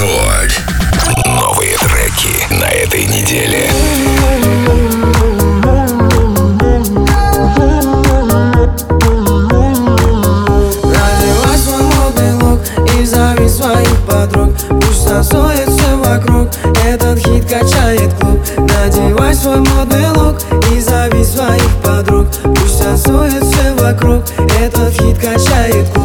Рекорд. Новые треки на этой неделе. Надевай свой модный лук и зови своих подруг. Пусть танцуется вокруг, этот хит качает клуб. Надевай свой модный лук и зови своих подруг. Пусть танцуется вокруг, этот хит качает клуб.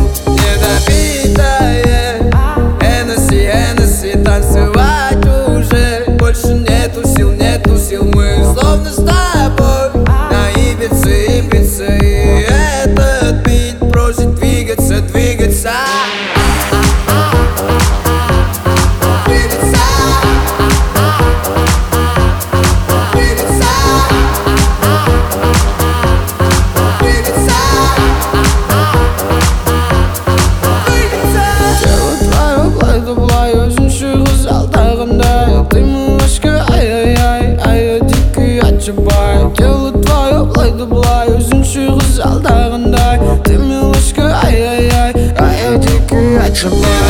Russian love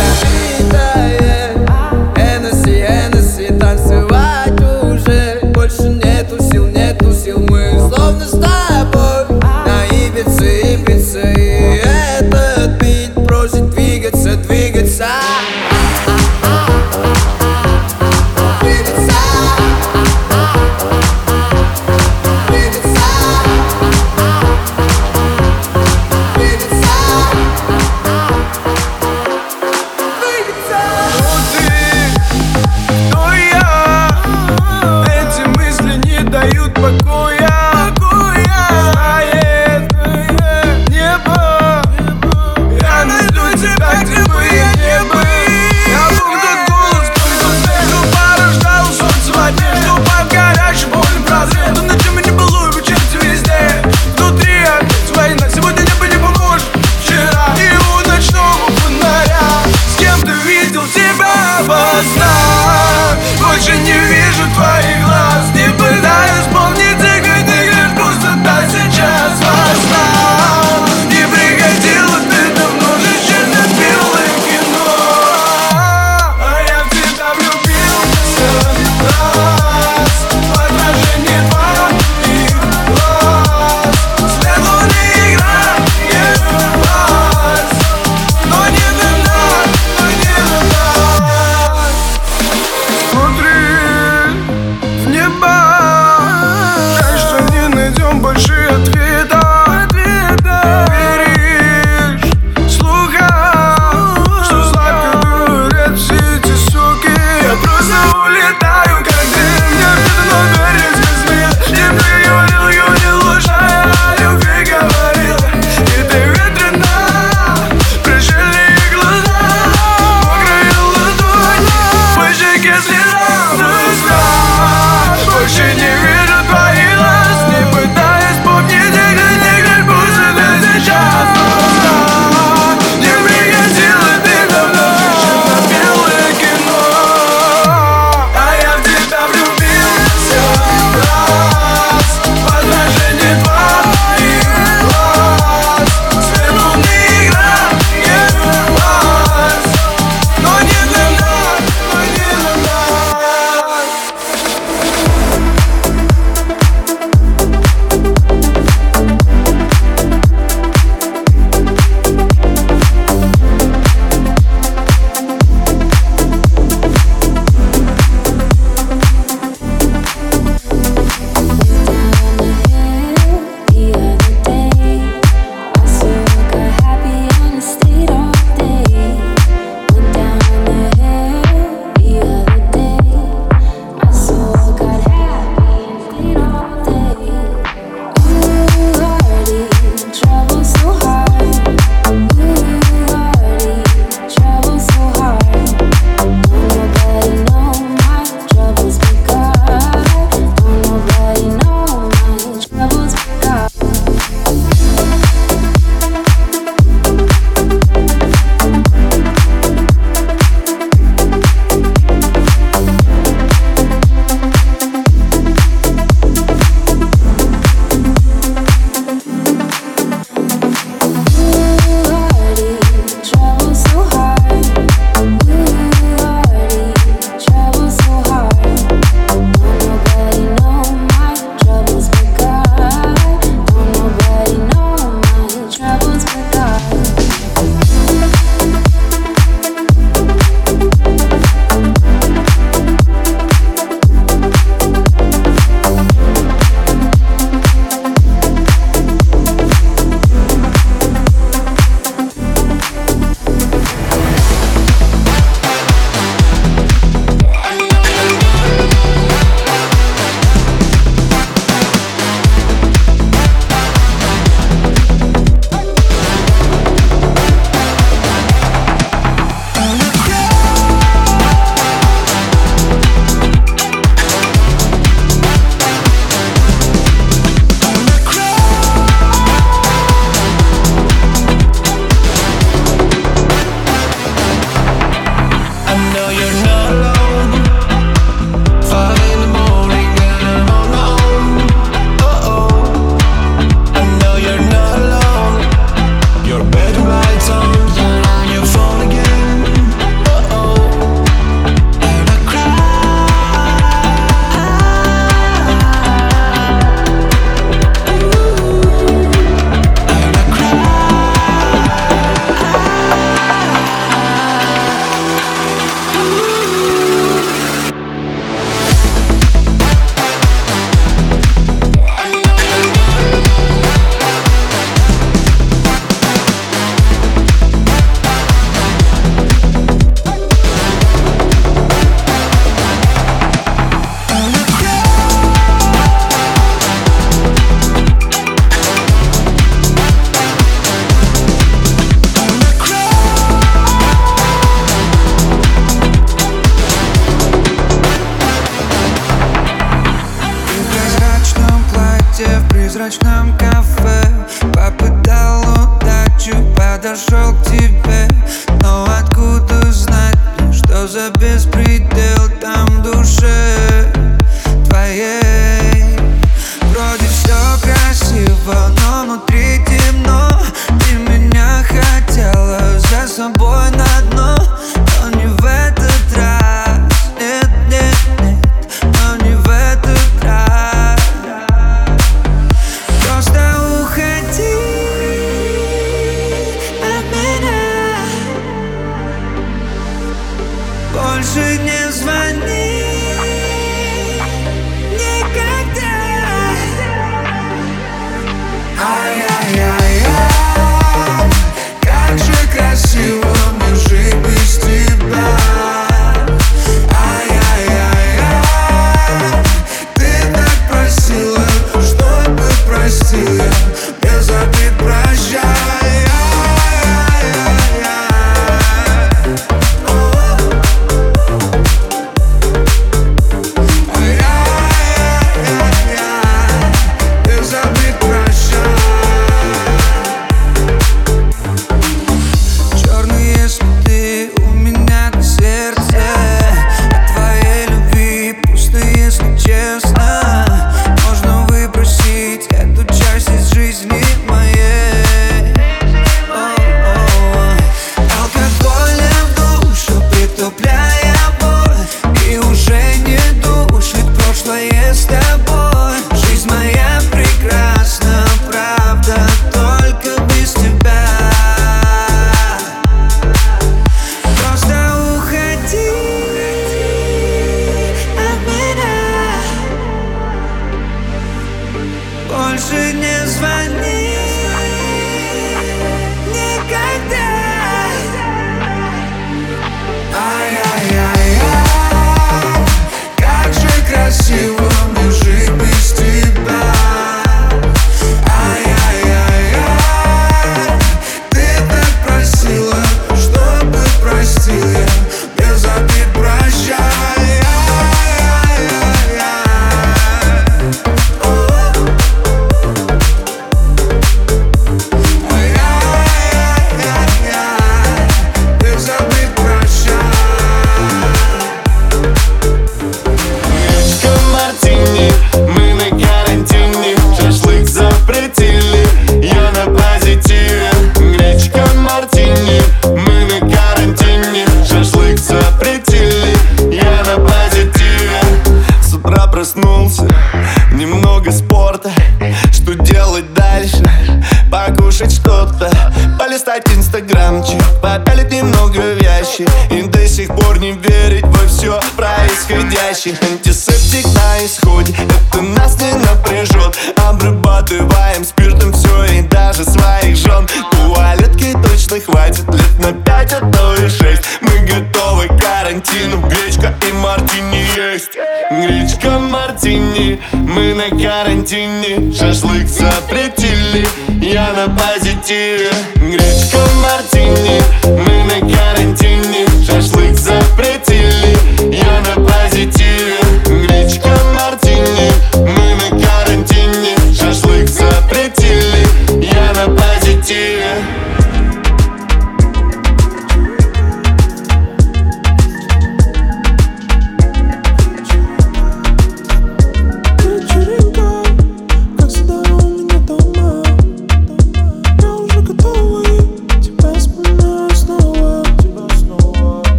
подошел к тебе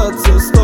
thoughts so